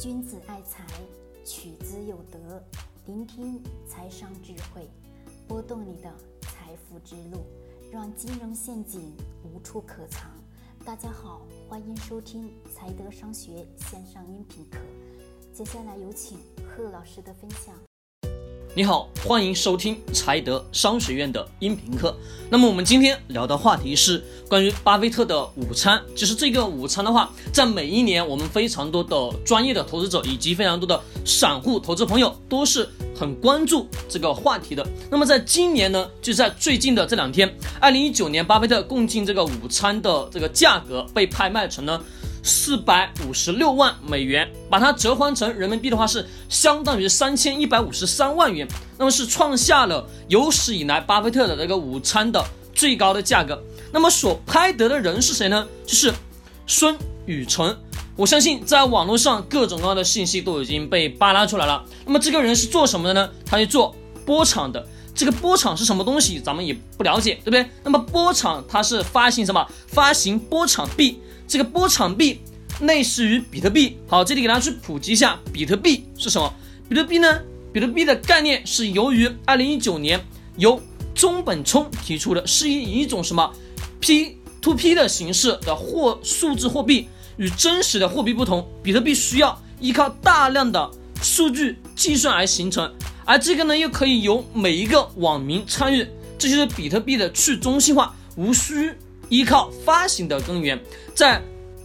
君子爱财，取之有德。聆听财商智慧，拨动你的财富之路，让金融陷阱无处可藏。大家好，欢迎收听财德商学线上音频课。接下来有请贺老师的分享。你好，欢迎收听财德商学院的音频课。那么我们今天聊的话题是关于巴菲特的午餐。其实这个午餐的话，在每一年我们非常多的专业的投资者以及非常多的散户投资朋友都是很关注这个话题的。那么在今年呢，就在最近的这两天，二零一九年巴菲特共进这个午餐的这个价格被拍卖成了。四百五十六万美元，把它折换成人民币的话是相当于三千一百五十三万元，那么是创下了有史以来巴菲特的这个午餐的最高的价格。那么所拍得的人是谁呢？就是孙宇晨。我相信在网络上各种各样的信息都已经被扒拉出来了。那么这个人是做什么的呢？他是做波场的。这个波场是什么东西？咱们也不了解，对不对？那么波场它是发行什么？发行波场币。这个波场币类似于比特币，好，这里给大家去普及一下，比特币是什么？比特币呢？比特币的概念是由于二零一九年由中本聪提出的，是以一种什么 P to P 的形式的货数字货币，与真实的货币不同，比特币需要依靠大量的数据计算而形成，而这个呢又可以由每一个网民参与，这就是比特币的去中心化，无需。依靠发行的根源，在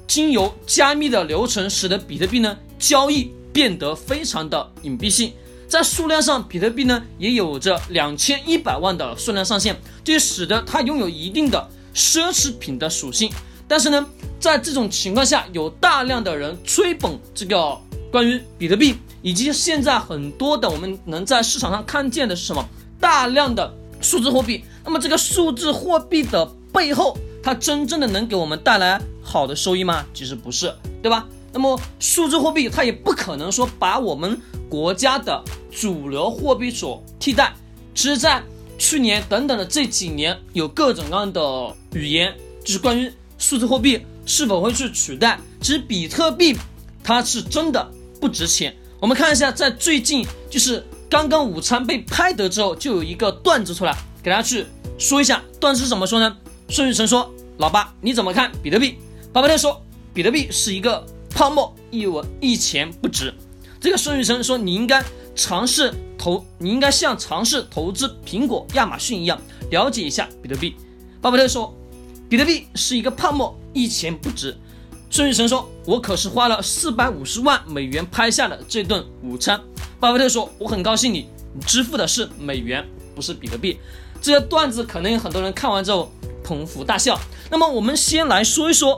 经由加密的流程，使得比特币呢交易变得非常的隐蔽性。在数量上，比特币呢也有着两千一百万的数量上限，这使得它拥有一定的奢侈品的属性。但是呢，在这种情况下，有大量的人吹捧这个关于比特币，以及现在很多的我们能在市场上看见的是什么？大量的数字货币。那么这个数字货币的背后，它真正的能给我们带来好的收益吗？其实不是，对吧？那么数字货币它也不可能说把我们国家的主流货币所替代。其实，在去年等等的这几年，有各种各样的语言，就是关于数字货币是否会去取代。其实比特币它是真的不值钱。我们看一下，在最近就是刚刚午餐被拍得之后，就有一个段子出来，给大家去说一下段子是怎么说呢？孙宇晨说：“老爸，你怎么看比特币？”巴菲特说：“比特币是一个泡沫，一文一钱不值。”这个孙宇晨说：“你应该尝试投，你应该像尝试投资苹果、亚马逊一样，了解一下比特币。”巴菲特说：“比特币是一个泡沫，一钱不值。”孙宇晨说：“我可是花了四百五十万美元拍下的这顿午餐。”巴菲特说：“我很高兴你，你支付的是美元，不是比特币。”这个段子可能有很多人看完之后。捧腹大笑。那么我们先来说一说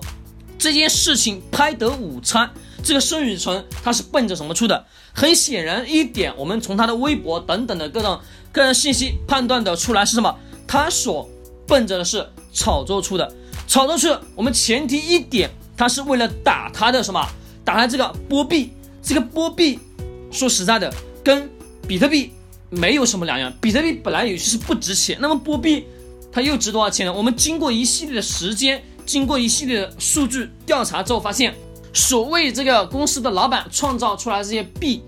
这件事情拍得午餐，这个孙宇辰他是奔着什么出的？很显然一点，我们从他的微博等等的各种个人信息判断的出来是什么？他所奔着的是炒作出的。炒作出，我们前提一点，他是为了打他的什么？打他这个波币。这个波币说实在的，跟比特币没有什么两样。比特币本来也就是不值钱，那么波币。它又值多少钱呢？我们经过一系列的时间，经过一系列的数据调查之后，发现，所谓这个公司的老板创造出来这些币，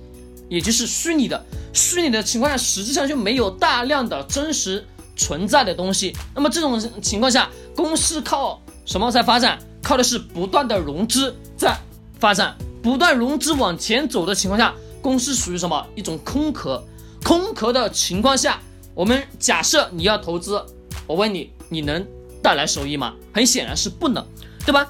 也就是虚拟的，虚拟的情况下，实际上就没有大量的真实存在的东西。那么这种情况下，公司靠什么在发展？靠的是不断的融资在发展，不断融资往前走的情况下，公司属于什么？一种空壳。空壳的情况下，我们假设你要投资。我问你，你能带来收益吗？很显然是不能，对吧？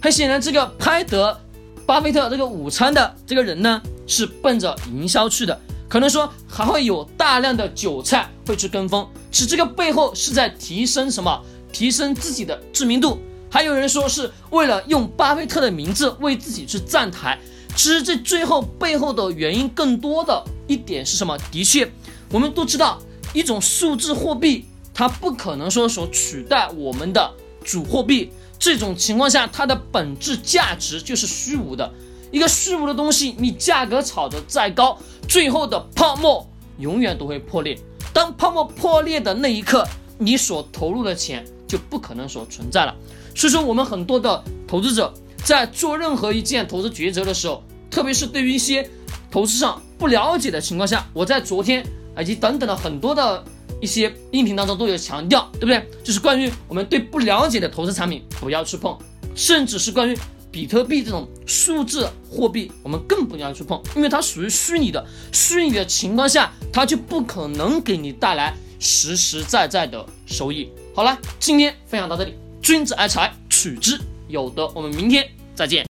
很显然，这个拍得巴菲特这个午餐的这个人呢，是奔着营销去的，可能说还会有大量的韭菜会去跟风，使这个背后是在提升什么？提升自己的知名度。还有人说是为了用巴菲特的名字为自己去站台。其实这最后背后的原因更多的一点是什么？的确，我们都知道一种数字货币。它不可能说所取代我们的主货币，这种情况下，它的本质价值就是虚无的。一个虚无的东西，你价格炒得再高，最后的泡沫永远都会破裂。当泡沫破裂的那一刻，你所投入的钱就不可能所存在了。所以说，我们很多的投资者在做任何一件投资抉择的时候，特别是对于一些投资上不了解的情况下，我在昨天以及等等的很多的一些音频当中都有强调，对不对？就是关于我们对不了解的投资产品不要去碰，甚至是关于比特币这种数字货币，我们更不要去碰，因为它属于虚拟的，虚拟的情况下，它就不可能给你带来实实在在的收益。好了，今天分享到这里，君子爱财，取之有德。我们明天再见。